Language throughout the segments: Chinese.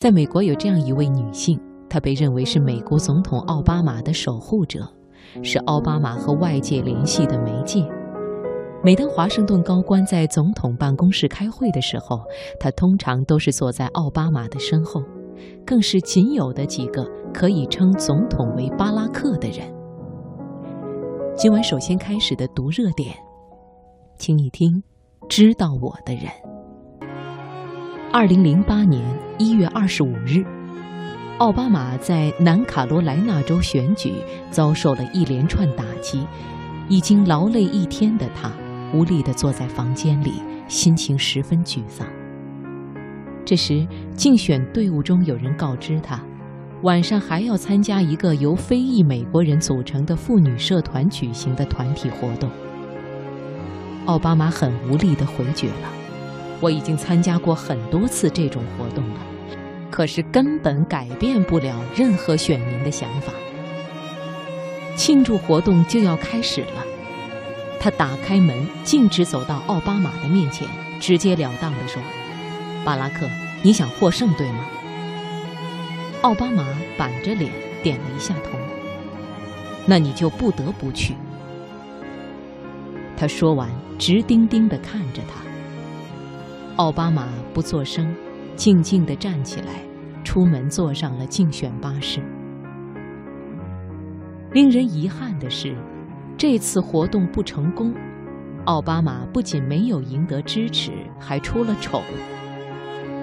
在美国有这样一位女性，她被认为是美国总统奥巴马的守护者，是奥巴马和外界联系的媒介。每当华盛顿高官在总统办公室开会的时候，她通常都是坐在奥巴马的身后，更是仅有的几个可以称总统为巴拉克的人。今晚首先开始的读热点，请你听，知道我的人。二零零八年一月二十五日，奥巴马在南卡罗来纳州选举遭受了一连串打击，已经劳累一天的他，无力地坐在房间里，心情十分沮丧。这时，竞选队伍中有人告知他，晚上还要参加一个由非裔美国人组成的妇女社团举行的团体活动。奥巴马很无力地回绝了。我已经参加过很多次这种活动了，可是根本改变不了任何选民的想法。庆祝活动就要开始了，他打开门，径直走到奥巴马的面前，直截了当地说：“巴拉克，你想获胜对吗？”奥巴马板着脸点了一下头。“那你就不得不去。”他说完，直盯盯地看着他。奥巴马不作声，静静地站起来，出门坐上了竞选巴士。令人遗憾的是，这次活动不成功。奥巴马不仅没有赢得支持，还出了丑。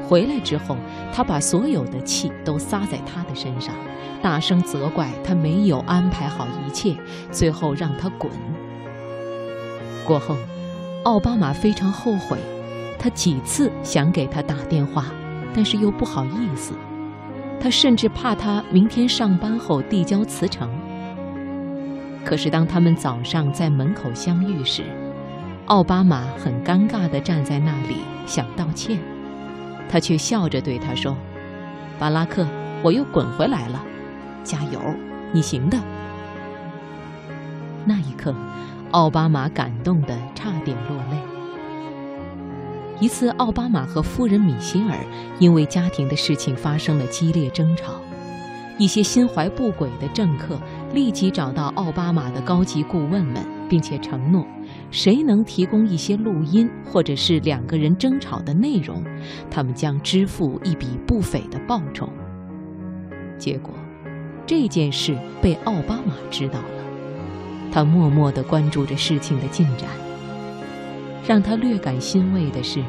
回来之后，他把所有的气都撒在他的身上，大声责怪他没有安排好一切，最后让他滚。过后，奥巴马非常后悔。他几次想给他打电话，但是又不好意思。他甚至怕他明天上班后递交辞呈。可是当他们早上在门口相遇时，奥巴马很尴尬地站在那里想道歉，他却笑着对他说：“巴拉克，我又滚回来了，加油，你行的。”那一刻，奥巴马感动得差点落泪。一次，奥巴马和夫人米歇尔因为家庭的事情发生了激烈争吵。一些心怀不轨的政客立即找到奥巴马的高级顾问们，并且承诺，谁能提供一些录音或者是两个人争吵的内容，他们将支付一笔不菲的报酬。结果，这件事被奥巴马知道了，他默默地关注着事情的进展。让他略感欣慰的是，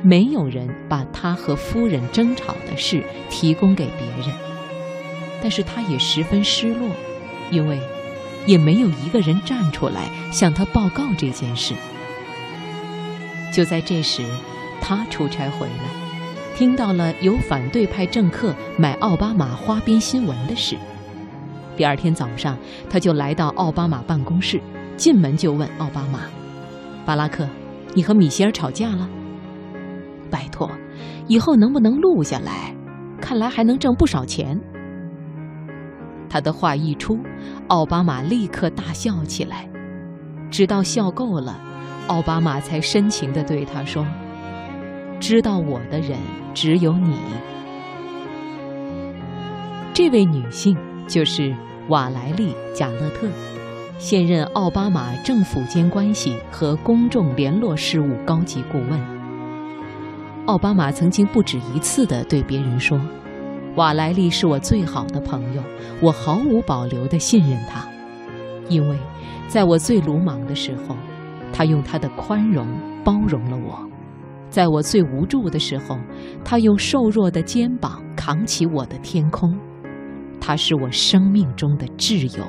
没有人把他和夫人争吵的事提供给别人。但是他也十分失落，因为也没有一个人站出来向他报告这件事。就在这时，他出差回来，听到了有反对派政客买奥巴马花边新闻的事。第二天早上，他就来到奥巴马办公室，进门就问奥巴马：“巴拉克。”你和米歇尔吵架了？拜托，以后能不能录下来？看来还能挣不少钱。他的话一出，奥巴马立刻大笑起来，直到笑够了，奥巴马才深情地对他说：“知道我的人只有你。”这位女性就是瓦莱丽·贾勒特。现任奥巴马政府间关系和公众联络事务高级顾问。奥巴马曾经不止一次地对别人说：“瓦莱丽是我最好的朋友，我毫无保留地信任她，因为在我最鲁莽的时候，她用她的宽容包容了我；在我最无助的时候，她用瘦弱的肩膀扛起我的天空。她是我生命中的挚友。”